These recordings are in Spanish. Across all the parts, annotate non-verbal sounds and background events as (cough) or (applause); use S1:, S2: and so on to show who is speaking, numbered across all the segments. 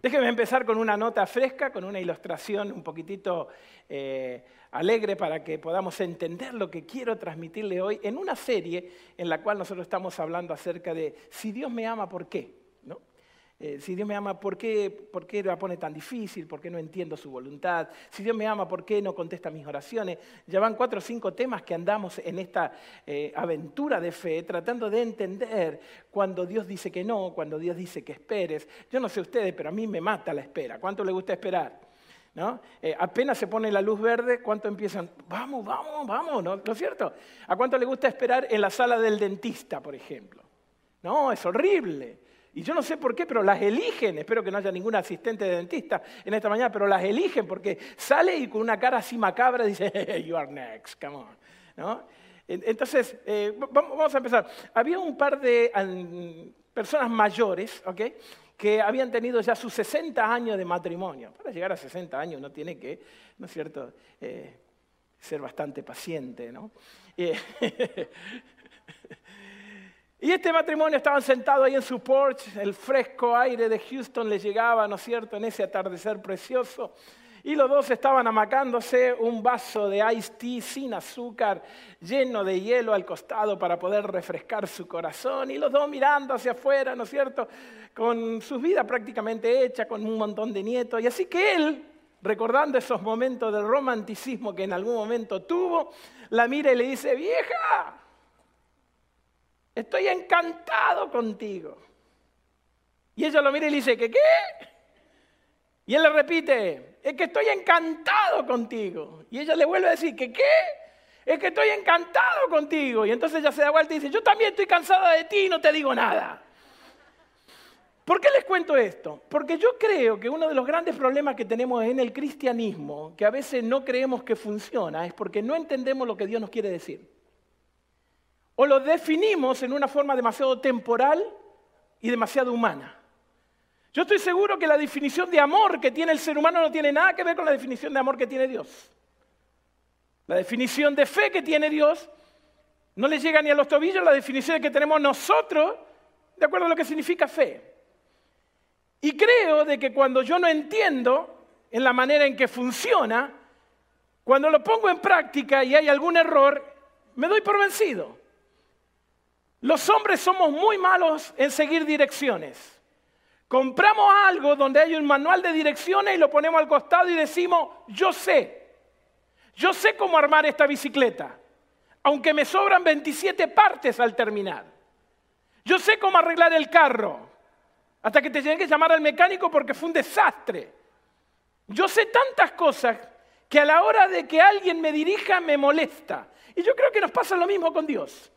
S1: Déjenme empezar con una nota fresca, con una ilustración un poquitito eh, alegre para que podamos entender lo que quiero transmitirle hoy en una serie en la cual nosotros estamos hablando acerca de si Dios me ama, ¿por qué? Eh, si Dios me ama, ¿por qué, ¿por qué la pone tan difícil? ¿Por qué no entiendo su voluntad? Si Dios me ama, ¿por qué no contesta mis oraciones? Ya van cuatro o cinco temas que andamos en esta eh, aventura de fe, tratando de entender cuando Dios dice que no, cuando Dios dice que esperes. Yo no sé ustedes, pero a mí me mata la espera. ¿Cuánto le gusta esperar? ¿No? Eh, apenas se pone la luz verde, ¿cuánto empiezan? Vamos, vamos, vamos, ¿no? ¿no es cierto? ¿A cuánto le gusta esperar en la sala del dentista, por ejemplo? No, es horrible. Y yo no sé por qué, pero las eligen. Espero que no haya ningún asistente de dentista en esta mañana, pero las eligen porque sale y con una cara así macabra dice, you are next, come on. Entonces, eh, vamos a empezar. Había un par de personas mayores, ¿ok? que habían tenido ya sus 60 años de matrimonio. Para llegar a 60 años uno tiene que, ¿no es cierto?, eh, ser bastante paciente, ¿no? Eh, (laughs) Y este matrimonio estaban sentados ahí en su porch, el fresco aire de Houston les llegaba, ¿no es cierto?, en ese atardecer precioso. Y los dos estaban amacándose un vaso de iced tea sin azúcar, lleno de hielo al costado para poder refrescar su corazón. Y los dos mirando hacia afuera, ¿no es cierto?, con su vida prácticamente hecha, con un montón de nietos. Y así que él, recordando esos momentos de romanticismo que en algún momento tuvo, la mira y le dice, vieja, estoy encantado contigo. Y ella lo mira y le dice, ¿qué qué? Y él le repite, es que estoy encantado contigo. Y ella le vuelve a decir, ¿qué qué? Es que estoy encantado contigo. Y entonces ella se da vuelta y dice, yo también estoy cansada de ti y no te digo nada. ¿Por qué les cuento esto? Porque yo creo que uno de los grandes problemas que tenemos en el cristianismo, que a veces no creemos que funciona, es porque no entendemos lo que Dios nos quiere decir o lo definimos en una forma demasiado temporal y demasiado humana. Yo estoy seguro que la definición de amor que tiene el ser humano no tiene nada que ver con la definición de amor que tiene Dios. La definición de fe que tiene Dios no le llega ni a los tobillos la definición que tenemos nosotros de acuerdo a lo que significa fe. Y creo de que cuando yo no entiendo en la manera en que funciona, cuando lo pongo en práctica y hay algún error, me doy por vencido. Los hombres somos muy malos en seguir direcciones. Compramos algo donde hay un manual de direcciones y lo ponemos al costado y decimos, yo sé, yo sé cómo armar esta bicicleta, aunque me sobran 27 partes al terminar. Yo sé cómo arreglar el carro, hasta que te tienen que llamar al mecánico porque fue un desastre. Yo sé tantas cosas que a la hora de que alguien me dirija me molesta. Y yo creo que nos pasa lo mismo con Dios.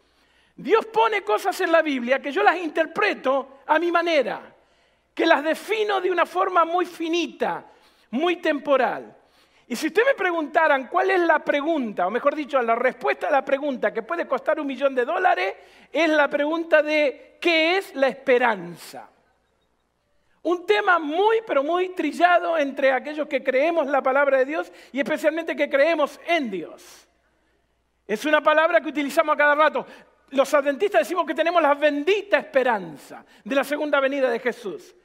S1: Dios pone cosas en la Biblia que yo las interpreto a mi manera, que las defino de una forma muy finita, muy temporal. Y si usted me preguntaran cuál es la pregunta, o mejor dicho, la respuesta a la pregunta que puede costar un millón de dólares, es la pregunta de ¿qué es la esperanza? Un tema muy, pero muy trillado entre aquellos que creemos la palabra de Dios y especialmente que creemos en Dios. Es una palabra que utilizamos a cada rato los adventistas decimos que tenemos la bendita esperanza de la segunda venida de Jesús.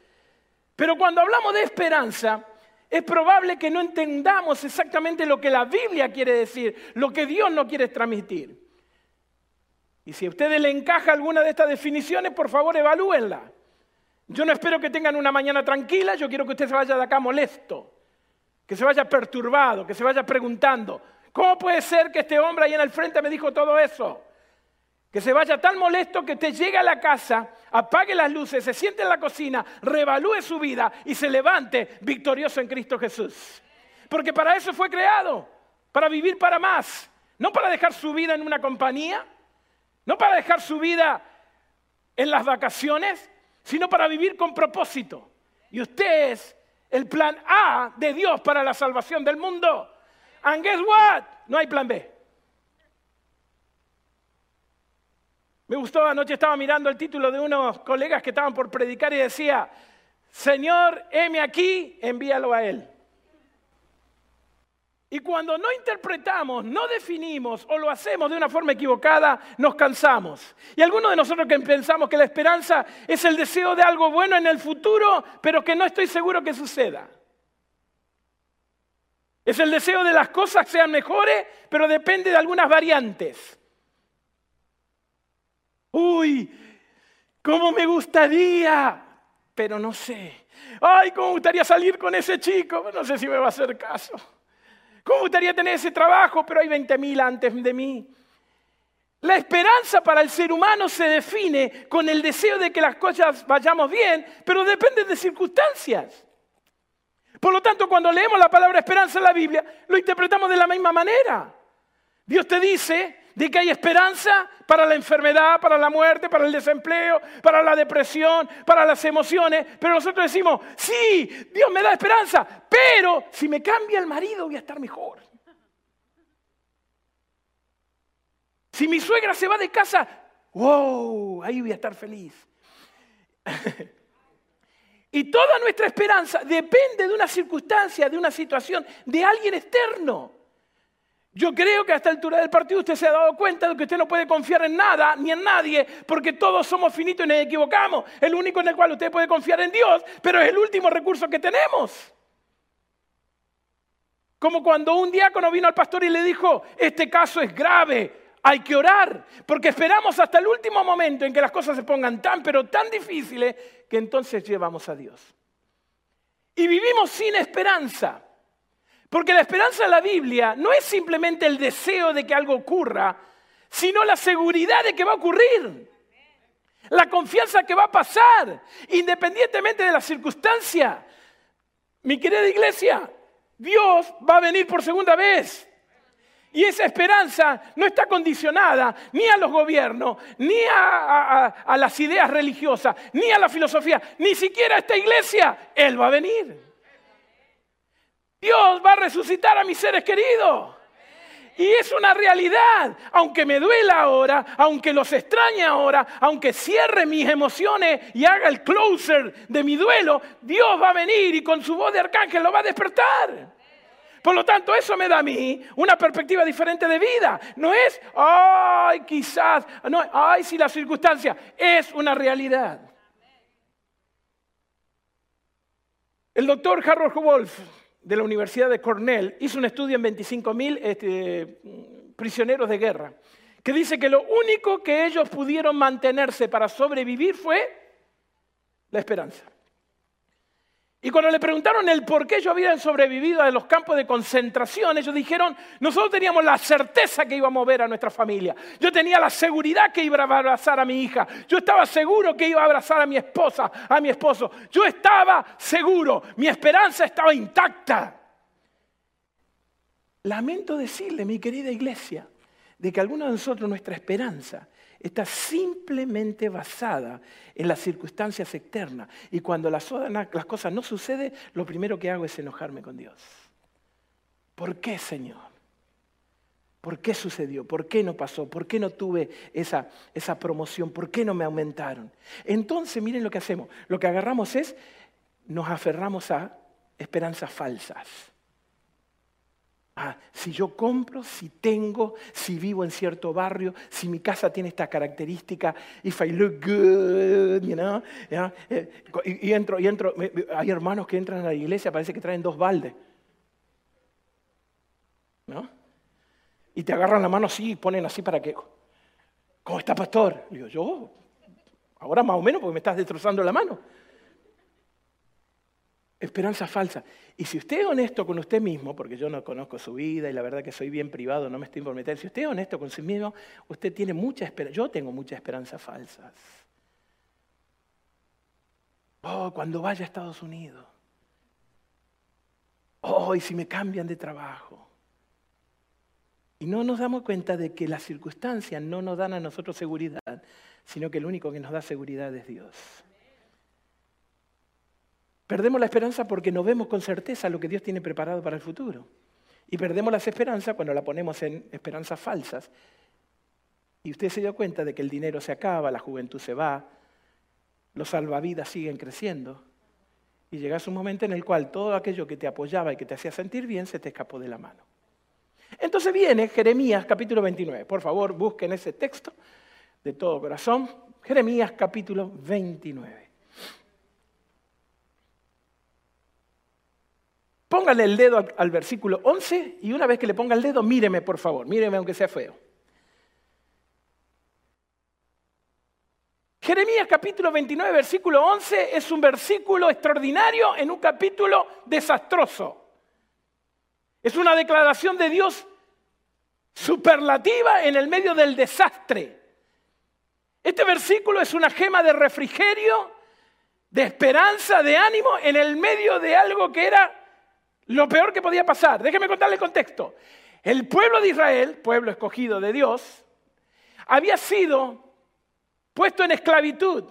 S1: Pero cuando hablamos de esperanza, es probable que no entendamos exactamente lo que la Biblia quiere decir, lo que Dios no quiere transmitir. Y si a ustedes le encaja alguna de estas definiciones, por favor evalúenla. Yo no espero que tengan una mañana tranquila, yo quiero que usted se vaya de acá molesto, que se vaya perturbado, que se vaya preguntando, ¿cómo puede ser que este hombre ahí en el frente me dijo todo eso? Que se vaya tan molesto que te llegue a la casa, apague las luces, se siente en la cocina, revalúe su vida y se levante victorioso en Cristo Jesús. Porque para eso fue creado, para vivir para más, no para dejar su vida en una compañía, no para dejar su vida en las vacaciones, sino para vivir con propósito. Y usted es el plan A de Dios para la salvación del mundo. And guess what? No hay plan B. Me gustó, anoche estaba mirando el título de unos colegas que estaban por predicar y decía, Señor, heme aquí, envíalo a Él. Y cuando no interpretamos, no definimos o lo hacemos de una forma equivocada, nos cansamos. Y algunos de nosotros que pensamos que la esperanza es el deseo de algo bueno en el futuro, pero que no estoy seguro que suceda. Es el deseo de las cosas sean mejores, pero depende de algunas variantes. Uy, ¿cómo me gustaría? Pero no sé. Ay, ¿cómo me gustaría salir con ese chico? No sé si me va a hacer caso. ¿Cómo me gustaría tener ese trabajo? Pero hay 20.000 antes de mí. La esperanza para el ser humano se define con el deseo de que las cosas vayamos bien, pero depende de circunstancias. Por lo tanto, cuando leemos la palabra esperanza en la Biblia, lo interpretamos de la misma manera. Dios te dice de que hay esperanza para la enfermedad, para la muerte, para el desempleo, para la depresión, para las emociones, pero nosotros decimos, sí, Dios me da esperanza, pero si me cambia el marido voy a estar mejor. Si mi suegra se va de casa, wow, ahí voy a estar feliz. (laughs) Y toda nuestra esperanza depende de una circunstancia, de una situación, de alguien externo. Yo creo que a esta altura del partido usted se ha dado cuenta de que usted no puede confiar en nada ni en nadie, porque todos somos finitos y nos equivocamos. El único en el cual usted puede confiar en Dios, pero es el último recurso que tenemos. Como cuando un diácono vino al pastor y le dijo, este caso es grave, hay que orar, porque esperamos hasta el último momento en que las cosas se pongan tan, pero tan difíciles, que entonces llevamos a Dios. Y vivimos sin esperanza, porque la esperanza en la Biblia no es simplemente el deseo de que algo ocurra, sino la seguridad de que va a ocurrir. La confianza que va a pasar, independientemente de la circunstancia. Mi querida iglesia, Dios va a venir por segunda vez. Y esa esperanza no está condicionada ni a los gobiernos, ni a, las ideas religiosas, ni a la filosofía, ni siquiera a esta iglesia. Él va a venir. Dios va a resucitar a mis seres queridos. Y es una realidad, aunque me duela ahora, aunque los extrañe ahora, aunque cierre mis emociones y haga el closer de mi duelo, Dios va a venir y con su voz de arcángel lo va a despertar. Por lo tanto, eso me da a mí una perspectiva diferente de vida. No es, ay, quizás, no, ay, si la circunstancia, es una realidad. El doctor Harold Wolf de la Universidad de Cornell hizo un estudio en 25.000 este, prisioneros de guerra, que dice que lo único que ellos pudieron mantenerse para sobrevivir fue la esperanza. Y cuando le preguntaron el por qué ellos habían sobrevivido a los campos de concentración, ellos dijeron, nosotros teníamos la certeza que íbamos a ver a nuestra familia. Yo tenía la seguridad que iba a abrazar a mi hija. Yo estaba seguro que iba a abrazar a mi esposa, a mi esposo. Yo estaba seguro, mi esperanza estaba intacta. Lamento decirle, mi querida iglesia, de que algunos de nosotros nuestra esperanza está simplemente basada en las circunstancias externas. Y cuando las, cosas no suceden, lo primero que hago es enojarme con Dios. ¿Por qué, Señor? ¿Por qué sucedió? ¿Por qué no pasó? ¿Por qué no tuve esa, esa promoción? ¿Por qué no me aumentaron? Entonces, miren lo que hacemos. Lo que agarramos es, nos aferramos a esperanzas falsas. Ah, si yo compro, si tengo, si vivo en cierto barrio, si mi casa tiene esta característica, if I look good, you know, eh, y, entro, y entro, hay hermanos que entran a la iglesia, parece que traen dos baldes, ¿no? Y te agarran la mano así y ponen así para que, ¿cómo está pastor? digo, yo, ahora más o menos porque me estás destrozando la mano. Esperanza falsa. Y si usted es honesto con usted mismo, porque yo no conozco su vida y la verdad que soy bien privado, no me estoy por si usted es honesto con sí mismo, usted tiene mucha esperanza. Yo tengo muchas esperanzas falsas. Oh, cuando vaya a Estados Unidos. Oh, y si me cambian de trabajo. Y no nos damos cuenta de que las circunstancias no nos dan a nosotros seguridad, sino que el único que nos da seguridad es Dios. Perdemos la esperanza porque no vemos con certeza lo que Dios tiene preparado para el futuro. Y perdemos la esperanza cuando la ponemos en esperanzas falsas. Y usted se dio cuenta de que el dinero se acaba, la juventud se va, los salvavidas siguen creciendo. Y llega un momento en el cual todo aquello que te apoyaba y que te hacía sentir bien se te escapó de la mano. Entonces viene Jeremías capítulo 29. Por favor, busquen ese texto de todo corazón. Jeremías capítulo 29. Póngale el dedo al, versículo 11 y una vez que le ponga el dedo, míreme por favor, míreme aunque sea feo. Jeremías capítulo 29, versículo 11 es un versículo extraordinario en un capítulo desastroso. Es una declaración de Dios superlativa en el medio del desastre. Este versículo es una gema de refrigerio, de esperanza, de ánimo en el medio de algo que era lo peor que podía pasar. Déjeme contarle el contexto. El pueblo de Israel, pueblo escogido de Dios, había sido puesto en esclavitud,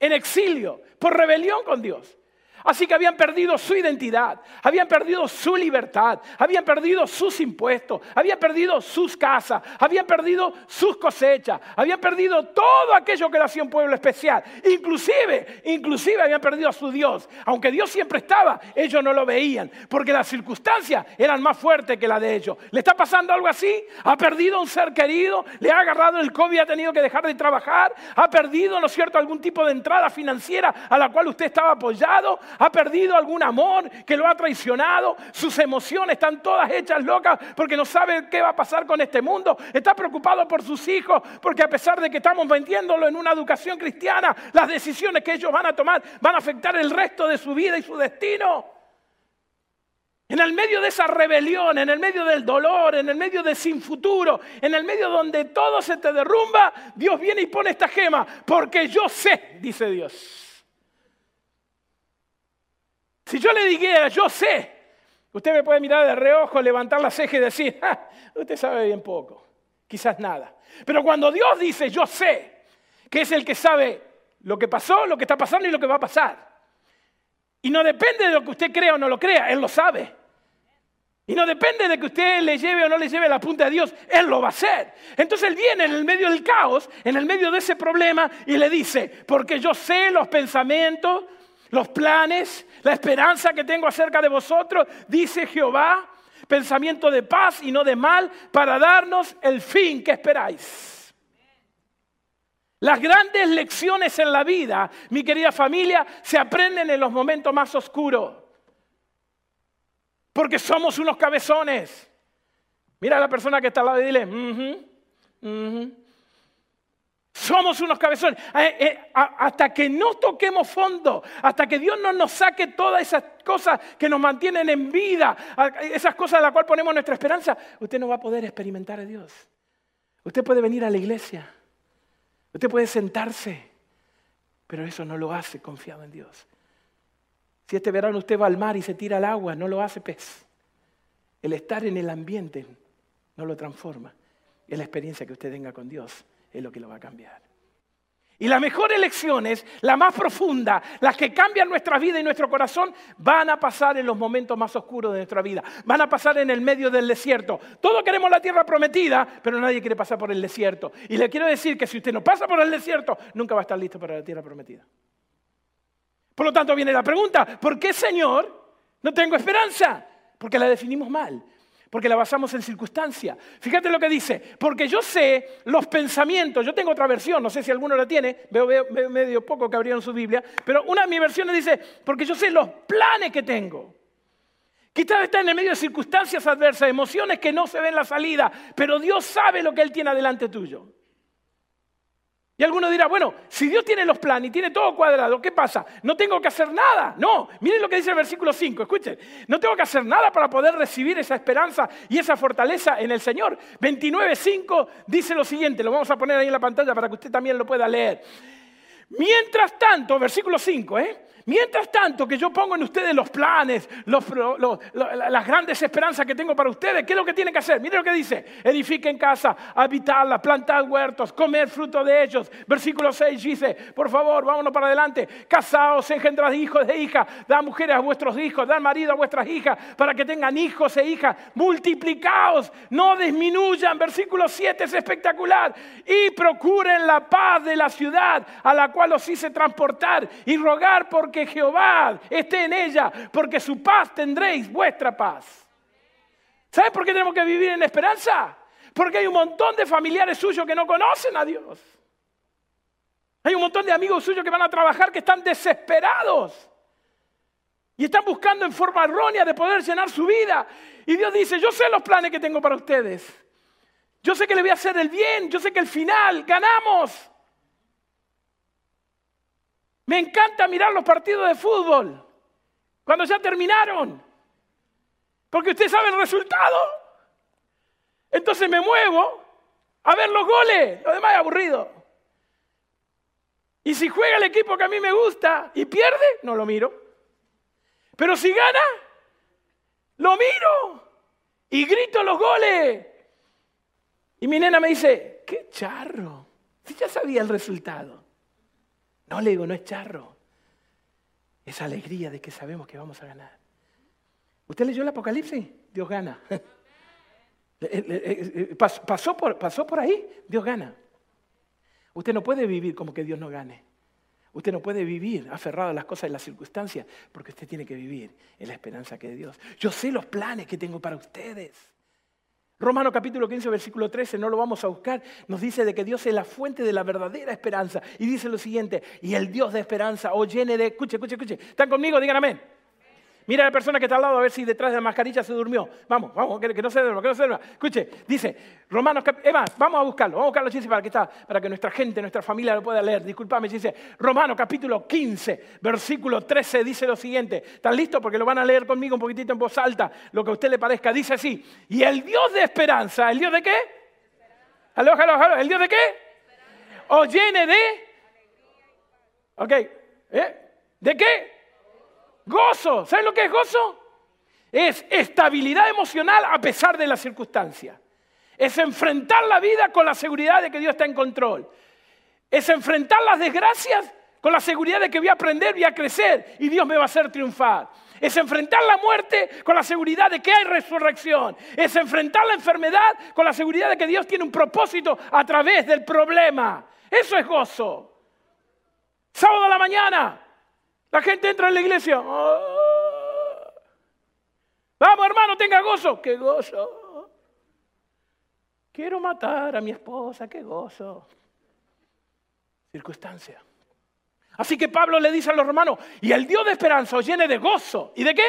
S1: en exilio, por rebelión con Dios. Así que habían perdido su identidad, habían perdido su libertad, habían perdido sus impuestos, habían perdido sus casas, habían perdido sus cosechas, habían perdido todo aquello que le hacía un pueblo especial. Inclusive, inclusive habían perdido a su Dios. Aunque Dios siempre estaba, ellos no lo veían, porque las circunstancias eran más fuertes que la de ellos. ¿Le está pasando algo así? ¿Ha perdido un ser querido? ¿Le ha agarrado el COVID y ha tenido que dejar de trabajar? ¿Ha perdido, no es cierto, algún tipo de entrada financiera a la cual usted estaba apoyado? Ha perdido algún amor que lo ha traicionado, sus emociones están todas hechas locas porque no sabe qué va a pasar con este mundo, está preocupado por sus hijos porque a pesar de que estamos vendiéndolo en una educación cristiana, las decisiones que ellos van a tomar van a afectar el resto de su vida y su destino. En el medio de esa rebelión, en el medio del dolor, en el medio de sin futuro, en el medio donde todo se te derrumba, Dios viene y pone esta gema, porque yo sé, dice Dios. Si yo le dijera, yo sé, usted me puede mirar de reojo, levantar la ceja y decir, usted sabe bien poco, quizás nada. Pero cuando Dios dice, yo sé, que es el que sabe lo que pasó, lo que está pasando y lo que va a pasar. Y no depende de lo que usted crea o no lo crea, Él lo sabe. Y no depende de que usted le lleve o no le lleve la punta a Dios, Él lo va a hacer. Entonces Él viene en el medio del caos, en el medio de ese problema, y le dice, porque yo sé los pensamientos, los planes, la esperanza que tengo acerca de vosotros, dice Jehová, pensamiento de paz y no de mal, para darnos el fin que esperáis. Las grandes lecciones en la vida, mi querida familia, se aprenden en los momentos más oscuros. Porque somos unos cabezones. Mira a la persona que está al lado y dile, somos unos cabezones. Eh, eh, hasta que no toquemos fondo, hasta que Dios no nos saque todas esas cosas que nos mantienen en vida, esas cosas a las cuales ponemos nuestra esperanza, usted no va a poder experimentar a Dios. Usted puede venir a la iglesia, usted puede sentarse, pero eso no lo hace confiado en Dios. Si este verano usted va al mar y se tira al agua, no lo hace pez. El estar en el ambiente no lo transforma. Es la experiencia que usted tenga con Dios es lo que lo va a cambiar. Y las mejores lecciones, la más profunda, las que cambian nuestra vida y nuestro corazón, van a pasar en los momentos más oscuros de nuestra vida. Van a pasar en el medio del desierto. Todos queremos la tierra prometida, pero nadie quiere pasar por el desierto. Y le quiero decir que si usted no pasa por el desierto, nunca va a estar listo para la tierra prometida. Por lo tanto, viene la pregunta, ¿por qué, Señor, no tengo esperanza? Porque la definimos mal porque la basamos en circunstancia. Fíjate lo que dice, porque yo sé los pensamientos, yo tengo otra versión, no sé si alguno la tiene, veo, medio poco que abrieron su Biblia, pero una de mis versiones dice, porque yo sé los planes que tengo. Quizás está en el medio de circunstancias adversas, emociones que no se ven la salida, pero Dios sabe lo que Él tiene adelante tuyo. Y alguno dirá, bueno, si Dios tiene los planes y tiene todo cuadrado, ¿qué pasa? No tengo que hacer nada. No, miren lo que dice el versículo 5, escuchen. No tengo que hacer nada para poder recibir esa esperanza y esa fortaleza en el Señor. 29.5 dice lo siguiente, lo vamos a poner ahí en la pantalla para que usted también lo pueda leer. Mientras tanto, versículo 5, ¿eh? Mientras tanto que yo pongo en ustedes los planes, las grandes esperanzas que tengo para ustedes, ¿qué es lo que tienen que hacer? Miren lo que dice, edifiquen casa, habitarla, plantar huertos, comer fruto de ellos. Versículo 6 dice, por favor, vámonos para adelante, casaos, engendrad hijos e hijas, da mujeres a vuestros hijos, da marido a vuestras hijas, para que tengan hijos e hijas, multiplicaos, no disminuyan. Versículo 7 es espectacular. Y procuren la paz de la ciudad a la cual os hice transportar y rogar por que Jehová esté en ella, porque su paz tendréis vuestra paz. ¿Sabes por qué tenemos que vivir en esperanza? Porque hay un montón de familiares suyos que no conocen a Dios. Hay un montón de amigos suyos que van a trabajar que están desesperados. Y están buscando en forma errónea de poder llenar su vida. Y Dios dice, yo sé los planes que tengo para ustedes. Yo sé que le voy a hacer el bien. Yo sé que al final ganamos. Me encanta mirar los partidos de fútbol. Cuando ya terminaron. Porque usted sabe el resultado. Entonces me muevo a ver los goles. Lo demás es aburrido. Y si juega el equipo que a mí me gusta y pierde, no lo miro. Pero si gana, lo miro y grito los goles. Y mi nena me dice, qué charro. Si ya sabía el resultado. No le digo, no es charro. Es alegría de que sabemos que vamos a ganar. ¿Usted leyó el Apocalipsis? Dios gana. (laughs) Eh, eh, eh, pasó por, ahí, Dios gana. Usted no puede vivir como que Dios no gane. Usted no puede vivir aferrado a las cosas y las circunstancias, porque usted tiene que vivir en la esperanza que es Dios. Yo sé los planes que tengo para ustedes. Romano capítulo 15, versículo 13, no lo vamos a buscar, nos dice de que Dios es la fuente de la verdadera esperanza. Y dice lo siguiente, y el Dios de esperanza o llene de... Escuche, escuche, escuche. ¿Están conmigo? Digan amén. Mira a la persona que está al lado a ver si detrás de la mascarilla se durmió. Vamos, vamos, que, no se duerma, que no se duerma. Escuche, dice, Romanos, Eva, vamos a buscarlo, vamos a buscarlo, Chise, para que, está, para que nuestra gente, nuestra familia lo pueda leer. Disculpame, dice, Romanos capítulo 15, versículo 13, dice lo siguiente. ¿Están listos? Porque lo van a leer conmigo un poquitito en voz alta, lo que a usted le parezca. Dice así, y el Dios de esperanza, ¿el Dios de qué? Aló, aló, aló, ¿el Dios de qué? O llene de... Ok, ¿eh? ¿De qué? Gozo. ¿Saben lo que es gozo? Es estabilidad emocional a pesar de la circunstancia. Es enfrentar la vida con la seguridad de que Dios está en control. Es enfrentar las desgracias con la seguridad de que voy a aprender, voy a crecer y Dios me va a hacer triunfar. Es enfrentar la muerte con la seguridad de que hay resurrección. Es enfrentar la enfermedad con la seguridad de que Dios tiene un propósito a través del problema. Eso es gozo. Sábado a la mañana, la gente entra en la iglesia. Ah. Vamos, hermano, tenga gozo. ¡Qué gozo! Quiero matar a mi esposa. ¡Qué gozo! Circunstancia. Así que Pablo le dice a los romanos, y el Dios de esperanza os llene de gozo. ¿Y de qué?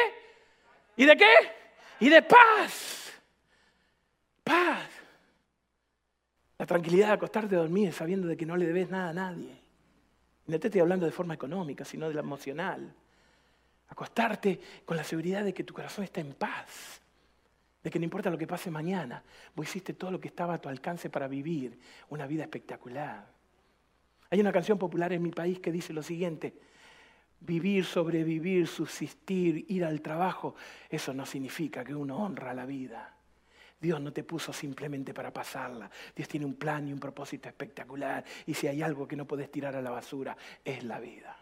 S1: ¿Y de qué? Y de paz. Paz. La tranquilidad de acostarte a dormir sabiendo de que no le debes nada a nadie. No te estoy hablando de forma económica, sino de la emocional. Acostarte con la seguridad de que tu corazón está en paz, de que no importa lo que pase mañana, vos hiciste todo lo que estaba a tu alcance para vivir una vida espectacular. Hay una canción popular en mi país que dice lo siguiente, vivir, sobrevivir, subsistir, ir al trabajo, eso no significa que uno honra la vida. Dios no te puso simplemente para pasarla. Dios tiene un plan y un propósito espectacular. Y si hay algo que no puedes tirar a la basura, es la vida.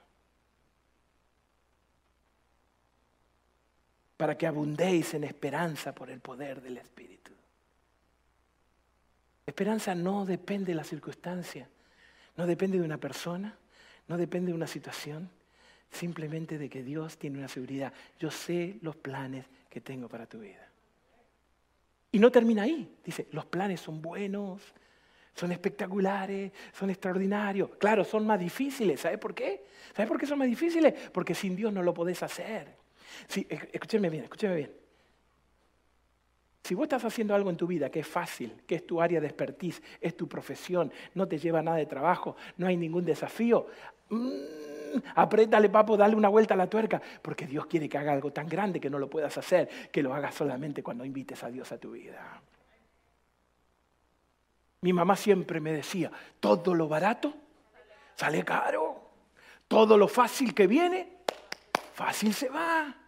S1: Para que abundéis en esperanza por el poder del Espíritu. Esperanza no depende de la circunstancia, no depende de una persona, no depende de una situación, simplemente de que Dios tiene una seguridad. Yo sé los planes que tengo para tu vida. Y no termina ahí. Dice, los planes son buenos, son espectaculares, son extraordinarios. Claro, son más difíciles. ¿Sabe por qué? ¿Sabe por qué son más difíciles? Porque sin Dios no lo podés hacer. Sí, escúcheme bien, escúcheme bien. Si vos estás haciendo algo en tu vida que es fácil, que es tu área de expertise, es tu profesión, no te lleva nada de trabajo, no hay ningún desafío, mm, apriétale papo, dale una vuelta a la tuerca, porque Dios quiere que haga algo tan grande que no lo puedas hacer, que lo hagas solamente cuando invites a Dios a tu vida. Mi mamá siempre me decía, todo lo barato sale caro, todo lo fácil que viene, fácil se va.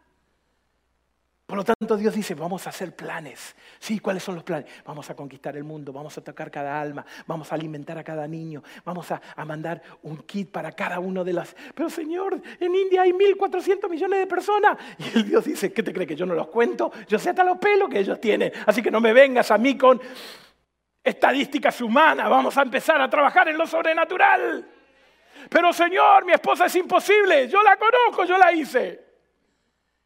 S1: Por lo tanto, Dios dice, vamos a hacer planes. Sí, ¿cuáles son los planes? Vamos a conquistar el mundo, vamos a tocar cada alma, vamos a alimentar a cada niño, vamos a, mandar un kit para cada uno de las... Pero Señor, en India hay 1.400 millones de personas. Y el Dios dice, ¿qué te cree que yo no los cuento? Yo sé hasta los pelos que ellos tienen. Así que no me vengas a mí con estadísticas humanas, vamos a empezar a trabajar en lo sobrenatural. Pero Señor, mi esposa es imposible, yo la conozco, yo la hice.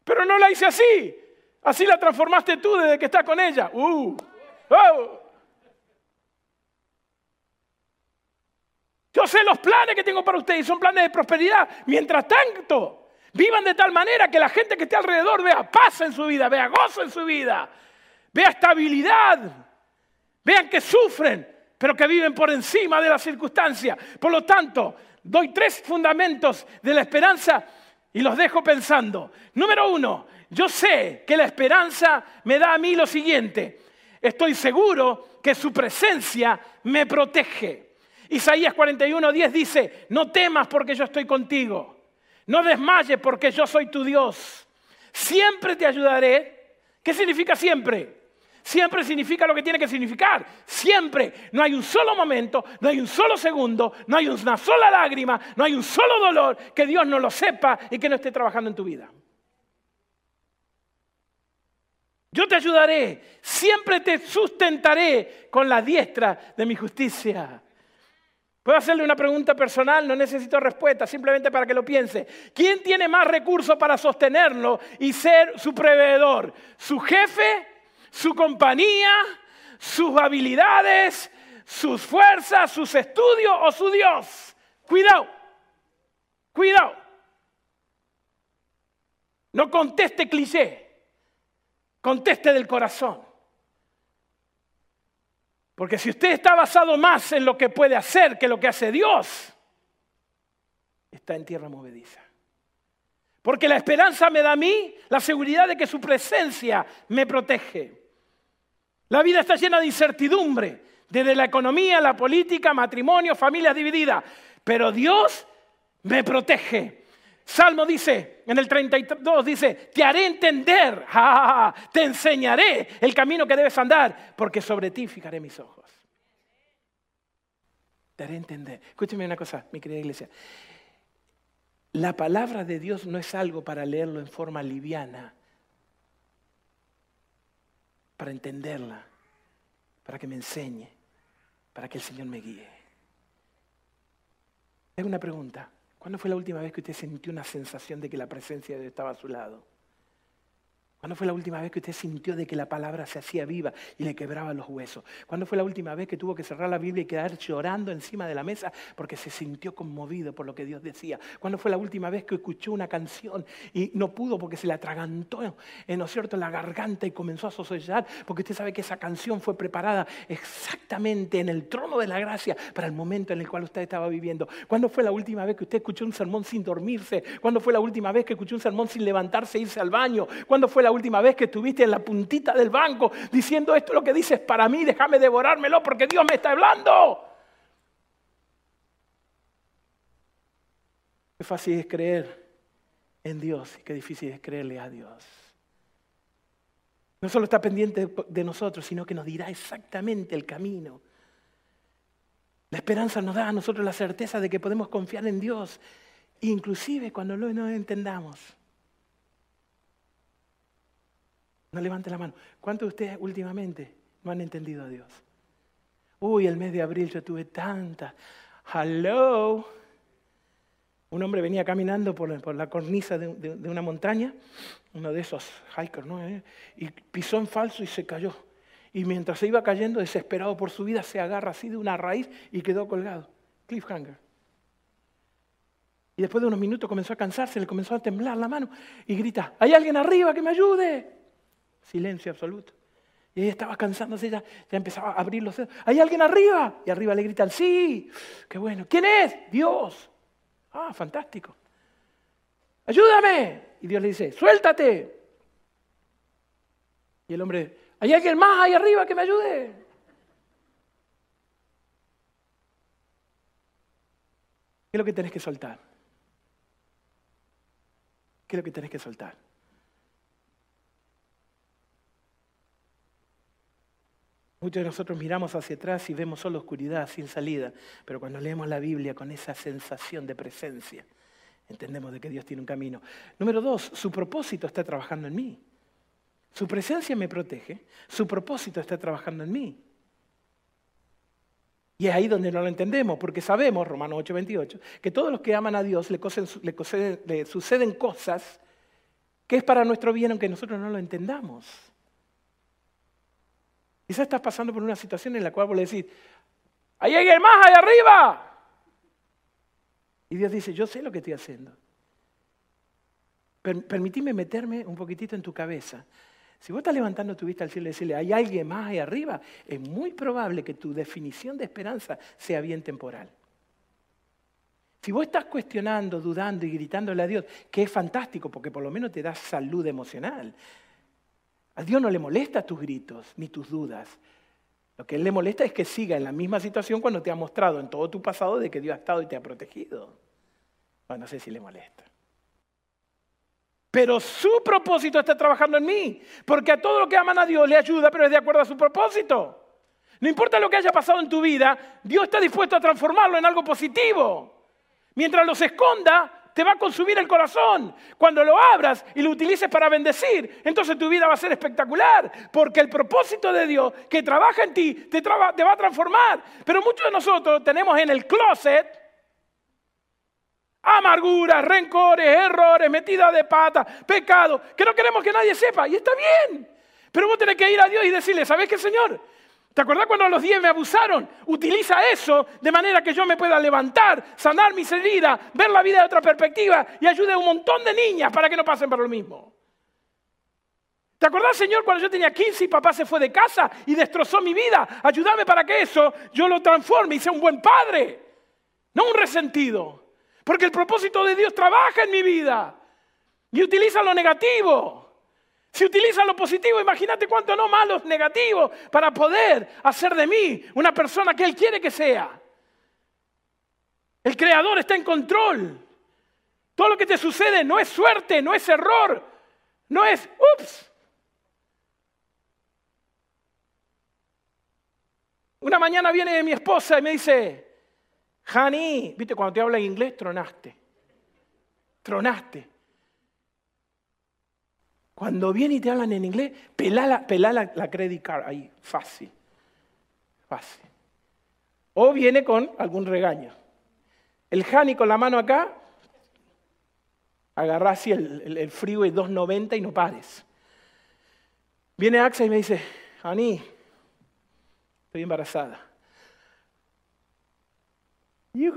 S1: Pero no la hice así. Así la transformaste tú desde que estás con ella. Uh, oh. Yo sé los planes que tengo para ustedes, son planes de prosperidad. Mientras tanto, vivan de tal manera que la gente que esté alrededor vea paz en su vida, vea gozo en su vida, vea estabilidad, vean que sufren, pero que viven por encima de las circunstancias. Por lo tanto, doy tres fundamentos de la esperanza y los dejo pensando. Número uno, yo sé que la esperanza me da a mí lo siguiente. Estoy seguro que su presencia me protege. Isaías 41:10 dice, no temas porque yo estoy contigo, no desmayes porque yo soy tu Dios, siempre te ayudaré. ¿Qué significa siempre? Siempre significa lo que tiene que significar. Siempre. No hay un solo momento, no hay un solo segundo, no hay una sola lágrima, no hay un solo dolor que Dios no lo sepa y que no esté trabajando en tu vida. Yo te ayudaré, siempre te sustentaré con la diestra de mi justicia. Puedo hacerle una pregunta personal, no necesito respuesta, simplemente para que lo piense. ¿Quién tiene más recursos para sostenerlo y ser su proveedor? ¿Su jefe? ¿Su compañía? ¿Sus habilidades? ¿Sus fuerzas? ¿Sus estudios o su Dios? Cuidado, cuidado. No conteste cliché, conteste del corazón. Porque si usted está basado más en lo que puede hacer que lo que hace Dios, está en tierra movediza. Porque la esperanza me da a mí la seguridad de que su presencia me protege. La vida está llena de incertidumbre, desde la economía, la política, matrimonio, familias divididas. Pero Dios me protege. Salmo dice, en el 32 dice, te haré entender, (laughs) te enseñaré el camino que debes andar, porque sobre ti fijaré mis ojos. Te haré entender. Escúcheme una cosa, mi querida iglesia. La palabra de Dios no es algo para leerlo en forma liviana, para entenderla, para que me enseñe, para que el Señor me guíe. Es una pregunta. ¿Cuándo fue la última vez que usted sintió una sensación de que la presencia de Dios estaba a su lado? ¿Cuándo fue la última vez que usted sintió de que la palabra se hacía viva y le quebraba los huesos? ¿Cuándo fue la última vez que tuvo que cerrar la Biblia y quedar llorando encima de la mesa porque se sintió conmovido por lo que Dios decía? ¿Cuándo fue la última vez que escuchó una canción y no pudo porque se le atragantó, eh, ¿no es cierto?, la garganta y comenzó a sosollar porque usted sabe que esa canción fue preparada exactamente en el trono de la gracia para el momento en el cual usted estaba viviendo. ¿Cuándo fue la última vez que usted escuchó un sermón sin dormirse? ¿Cuándo fue la última vez que escuchó un sermón sin levantarse e irse al baño? ¿Cuándo fue la última vez que estuviste en la puntita del banco diciendo esto es lo que dices para mí, déjame devorármelo porque Dios me está hablando? Qué fácil es creer en Dios y qué difícil es creerle a Dios. No solo está pendiente de nosotros, sino que nos dirá exactamente el camino. La esperanza nos da a nosotros la certeza de que podemos confiar en Dios, inclusive cuando no entendamos. No levante la mano. ¿Cuántos de ustedes últimamente no han entendido a Dios? Uy, el mes de abril yo tuve tanta. Hello. Un hombre venía caminando por, la cornisa de, una montaña, uno de esos hikers, ¿no? ¿Eh? Y pisó en falso y se cayó. Y mientras se iba cayendo, desesperado por su vida, se agarra así de una raíz y quedó colgado. Cliffhanger. Y después de unos minutos comenzó a cansarse, le comenzó a temblar la mano y grita, ¿hay alguien arriba que me ayude? Silencio absoluto. Y ella estaba cansándose, ya, ya empezaba a abrir los dedos. ¿Hay alguien arriba? Y arriba le gritan, sí, qué bueno. ¿Quién es? Dios. Ah, fantástico. Ayúdame. Y Dios le dice, suéltate. Y el hombre, ¿hay alguien más ahí arriba que me ayude? ¿Qué es lo que tenés que soltar? ¿Qué es lo que tenés que soltar? Muchos de nosotros miramos hacia atrás y vemos solo oscuridad, sin salida, pero cuando leemos la Biblia con esa sensación de presencia, entendemos de que Dios tiene un camino. Número dos, su propósito está trabajando en mí. Su presencia me protege, su propósito está trabajando en mí. Y es ahí donde no lo entendemos, porque sabemos, Romanos 8:28, que todos los que aman a Dios le, le suceden cosas que es para nuestro bien aunque nosotros no lo entendamos. Quizás estás pasando por una situación en la cual vos le decís, hay alguien más allá arriba. Y Dios dice, yo sé lo que estoy haciendo. Permitime meterme un poquitito en tu cabeza. Si vos estás levantando tu vista al cielo y decirle, hay alguien más ahí arriba, es muy probable que tu definición de esperanza sea bien temporal. Si vos estás cuestionando, dudando y gritándole a Dios, que es fantástico porque por lo menos te da salud emocional, a Dios no le molesta tus gritos ni tus dudas. Lo que a Él le molesta es que siga en la misma situación cuando te ha mostrado en todo tu pasado de que Dios ha estado y te ha protegido. Bueno, no sé si le molesta. Pero su propósito está trabajando en mí, porque a todo lo que aman a Dios le ayuda, pero es de acuerdo a su propósito. No importa lo que haya pasado en tu vida, Dios está dispuesto a transformarlo en algo positivo. Mientras los esconda, te va a consumir el corazón. Cuando lo abras y lo utilices para bendecir, entonces tu vida va a ser espectacular, porque el propósito de Dios que trabaja en ti te, te va a transformar. Pero muchos de nosotros tenemos en el closet amarguras, rencores, errores, metida de pata, pecado, que no queremos que nadie sepa. Y está bien. Pero vos tenés que ir a Dios y decirle, ¿sabes qué, Señor? ¿Te acordás cuando a los 10 me abusaron? Utiliza eso de manera que yo me pueda levantar, sanar mis heridas, ver la vida de otra perspectiva y ayude a un montón de niñas para que no pasen por lo mismo. ¿Te acordás, Señor, cuando yo tenía 15 y papá se fue de casa y destrozó mi vida? Ayúdame para que eso yo lo transforme y sea un buen padre, no un resentido. Porque el propósito de Dios trabaja en mi vida y utiliza lo negativo. Si utiliza lo positivo, imagínate cuánto no malos negativos para poder hacer de mí una persona que Él quiere que sea. El Creador está en control. Todo lo que te sucede no es suerte, no es error, no es, ups. Una mañana viene mi esposa y me dice, Honey, viste, cuando te habla en inglés, tronaste. Tronaste. Cuando viene y te hablan en inglés, pelá la, la, credit card ahí, fácil. Fácil. O viene con algún regaño. El honey con la mano acá, agarra así el, el, el freeway 290 y no pares. Viene Axa y me dice, Honey, estoy embarazada. (laughs) ¿Y,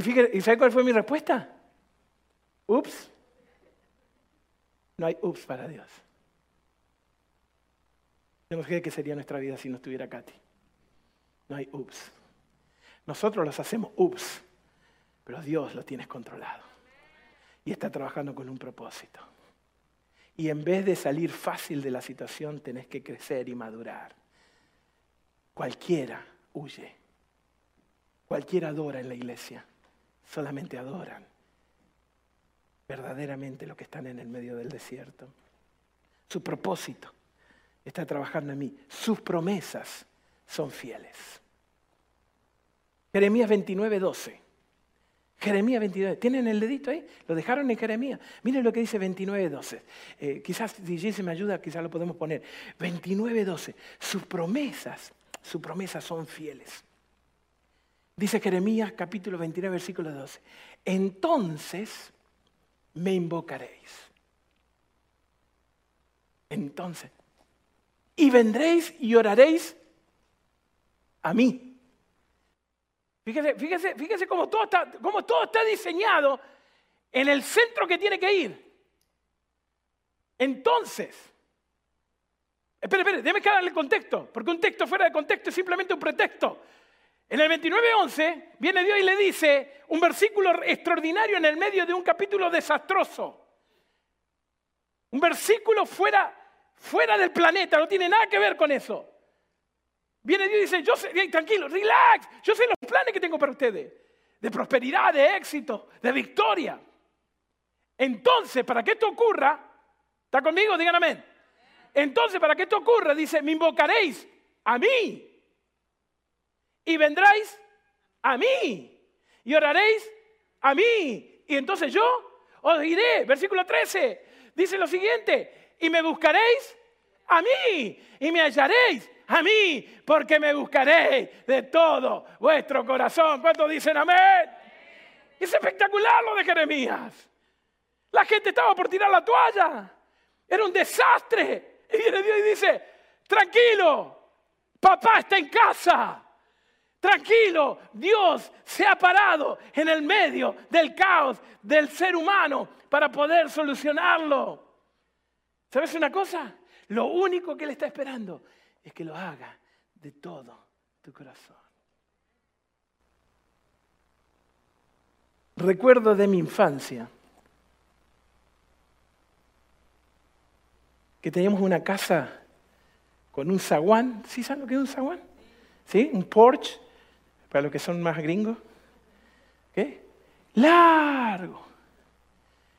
S1: fíjate, ¿Y sabe cuál fue mi respuesta? Ups. No hay ups para Dios. No sé qué sería nuestra vida si no estuviera Katy. No hay ups. Nosotros los hacemos ups, pero Dios lo tienes controlado. Y está trabajando con un propósito. Y en vez de salir fácil de la situación, tenés que crecer y madurar. Cualquiera huye. Cualquiera adora en la iglesia, solamente adoran verdaderamente lo que están en el medio del desierto. Su propósito está trabajando en mí, sus promesas son fieles. Jeremías 29, 12. Jeremías 29, ¿tienen el dedito ahí? Lo dejaron en Jeremías. Miren lo que dice 29, 12. Eh, quizás si se me ayuda, quizás lo podemos poner. 29, 12. Sus promesas, sus promesas son fieles. Dice Jeremías capítulo 29, versículo 12. Entonces me invocaréis. Entonces. Y vendréis y oraréis a mí. Fíjese, fíjese, fíjese cómo todo, está, cómo todo está diseñado en el centro que tiene que ir. Entonces, espere, espere, déjeme darle el contexto, porque un texto fuera de contexto es simplemente un pretexto. En el 29.11 viene Dios y le dice un versículo extraordinario en el medio de un capítulo desastroso. Un versículo fuera, fuera del planeta, no tiene nada que ver con eso. Viene Dios y dice, yo sé, tranquilo, relax, yo sé los planes que tengo para ustedes, de prosperidad, de éxito, de victoria. Entonces, para que esto ocurra, ¿está conmigo? Digan amén. Entonces, para que esto ocurra, dice, me invocaréis a mí y vendréis a mí y oraréis a mí. Y entonces yo os diré, versículo 13, dice lo siguiente, y me buscaréis a mí y me hallaréis a mí, porque me buscaréis de todo vuestro corazón. ¿Cuántos dicen amén? Es espectacular lo de Jeremías. La gente estaba por tirar la toalla. Era un desastre. Y viene Dios y dice, tranquilo, papá está en casa. Tranquilo, Dios se ha parado en el medio del caos del ser humano para poder solucionarlo. ¿Sabes una cosa? Lo único que Él está esperando es que lo haga de todo tu corazón. Recuerdo de mi infancia que teníamos una casa con un zaguán. ¿Sí saben lo que es un zaguán? ¿Sí? Un porch, para los que son más gringos. ¿Qué? Largo.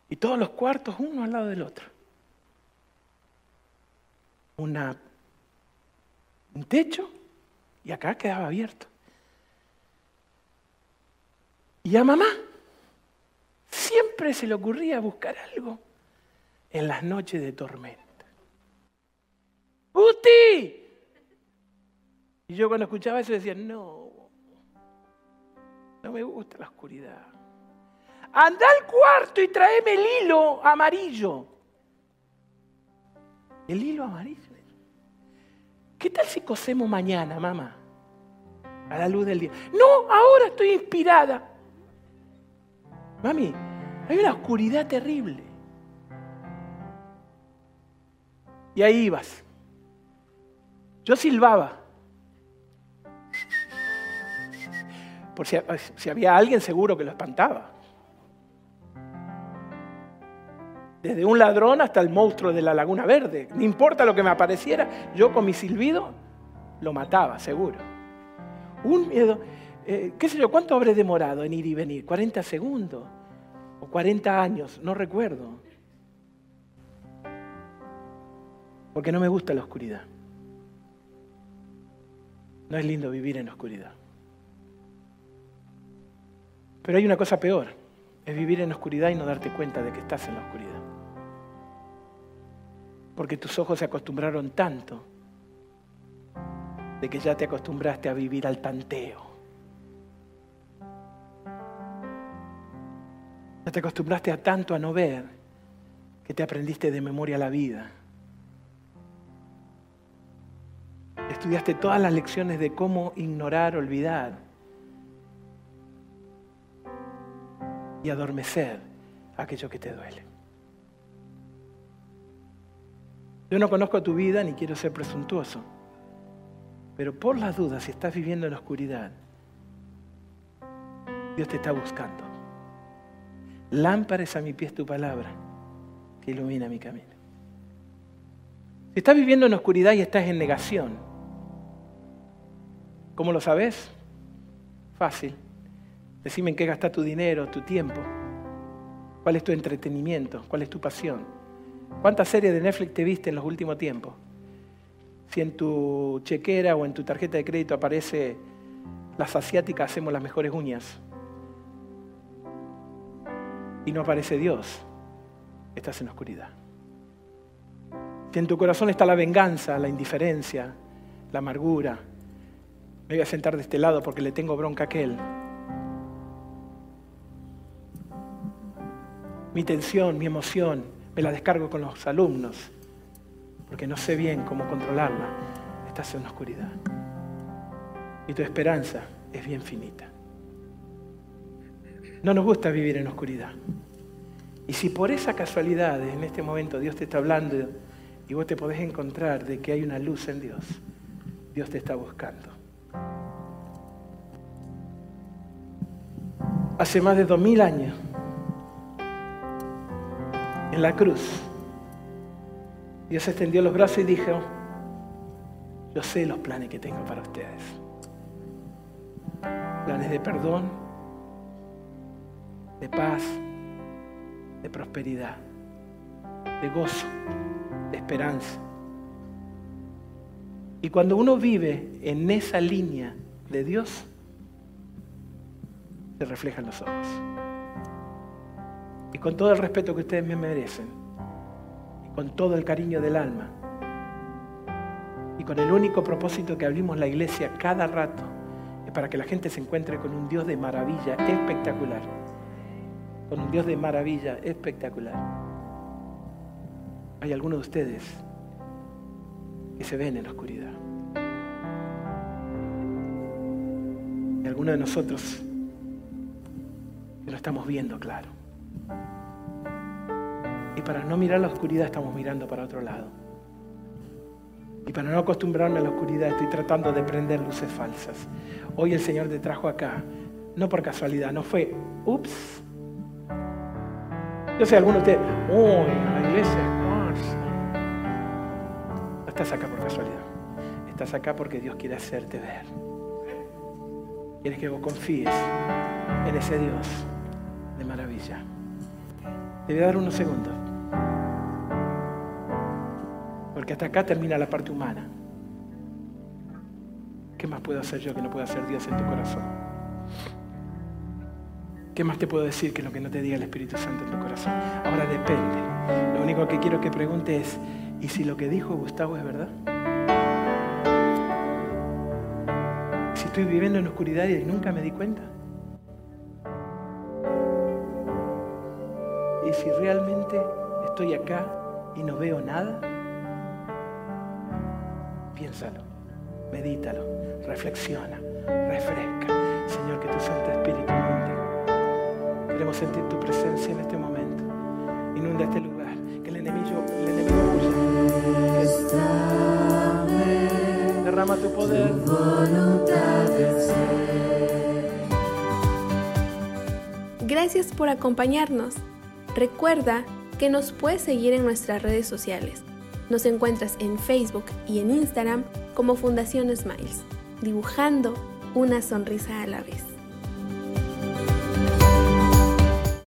S1: Y todos los cuartos uno al lado del otro. Una, un techo y acá quedaba abierto. Y a mamá siempre se le ocurría buscar algo en las noches de tormenta. ¡Gusti! Y yo cuando escuchaba eso decía, no, no me gusta la oscuridad. Anda al cuarto y tráeme el hilo amarillo. El hilo amarillo. ¿Qué tal si cosemos mañana, mamá? A la luz del día. No, ahora estoy inspirada. Mami, hay una oscuridad terrible. Y ahí ibas. Yo silbaba. Por si, si había alguien seguro que lo espantaba. Desde un ladrón hasta el monstruo de la Laguna Verde. No importa lo que me apareciera, yo con mi silbido lo mataba, seguro. Un miedo, eh, qué sé yo, ¿cuánto habré demorado en ir y venir? ¿40 segundos? ¿O 40 años? No recuerdo. Porque no me gusta la oscuridad. No es lindo vivir en la oscuridad. Pero hay una cosa peor, es vivir en oscuridad y no darte cuenta de que estás en la oscuridad. Porque tus ojos se acostumbraron tanto de que ya te acostumbraste a vivir al tanteo. Ya te acostumbraste a tanto a no ver que te aprendiste de memoria la vida. Estudiaste todas las lecciones de cómo ignorar, olvidar y adormecer aquello que te duele. Yo no conozco tu vida ni quiero ser presuntuoso, pero por las dudas, si estás viviendo en la oscuridad, Dios te está buscando. Lámparas a mi pie tu palabra, que ilumina mi camino. Si estás viviendo en oscuridad y estás en negación, ¿cómo lo sabes? Fácil. Decime en qué gastas tu dinero, tu tiempo. ¿Cuál es tu entretenimiento? ¿Cuál es tu pasión? ¿Cuántas series de Netflix te viste en los últimos tiempos? Si en tu chequera o en tu tarjeta de crédito aparece las asiáticas hacemos las mejores uñas y no aparece Dios, estás en oscuridad. Si en tu corazón está la venganza, la indiferencia, la amargura, me voy a sentar de este lado porque le tengo bronca a aquel. Mi tensión, mi emoción, me la descargo con los alumnos, porque no sé bien cómo controlarla. Estás en la oscuridad. Y tu esperanza es bien finita. No nos gusta vivir en oscuridad. Y si por esa casualidad en este momento Dios te está hablando y vos te podés encontrar de que hay una luz en Dios, Dios te está buscando. Hace más de dos mil años en la cruz, Dios extendió los brazos y dijo, yo sé los planes que tengo para ustedes. Planes de perdón, de paz, de prosperidad, de gozo, de esperanza. Y cuando uno vive en esa línea de Dios, se reflejan los ojos y con todo el respeto que ustedes me merecen, y con todo el cariño del alma, y con el único propósito que abrimos la iglesia cada rato, es para que la gente se encuentre con un Dios de maravilla espectacular. con un Dios de maravilla espectacular. Hay algunos de ustedes que se ven en la oscuridad. Y algunos de nosotros que lo estamos viendo claro. Para no mirar la oscuridad estamos mirando para otro lado. Y para no acostumbrarme a la oscuridad estoy tratando de prender luces falsas. Hoy el Señor te trajo acá, no por casualidad, no fue, ups. Yo sé, algunos de ustedes, uy, la iglesia No estás acá por casualidad. Estás acá porque Dios quiere hacerte ver. Quieres que vos confíes en ese Dios de maravilla. Te voy a dar unos segundos. Porque hasta acá termina la parte humana. ¿Qué más puedo hacer yo que no pueda hacer Dios en tu corazón? ¿Qué más te puedo decir que lo que no te diga el Espíritu Santo en tu corazón? Ahora depende. Lo único que quiero que pregunte es, ¿y si lo que dijo Gustavo es verdad? Si estoy viviendo en oscuridad y nunca me di cuenta. Y si realmente estoy acá y no veo nada, piénsalo, medítalo, reflexiona, refresca. Señor, que tu Santo Espíritu inunde. Queremos sentir tu presencia en este momento. Inunda este lugar. Que el enemigo, el enemigo huya. Derrama tu poder.
S2: Gracias por acompañarnos. Recuerda que nos puedes seguir en nuestras redes sociales. Nos encuentras en Facebook y en Instagram como Fundación Smiles, dibujando una sonrisa a la vez.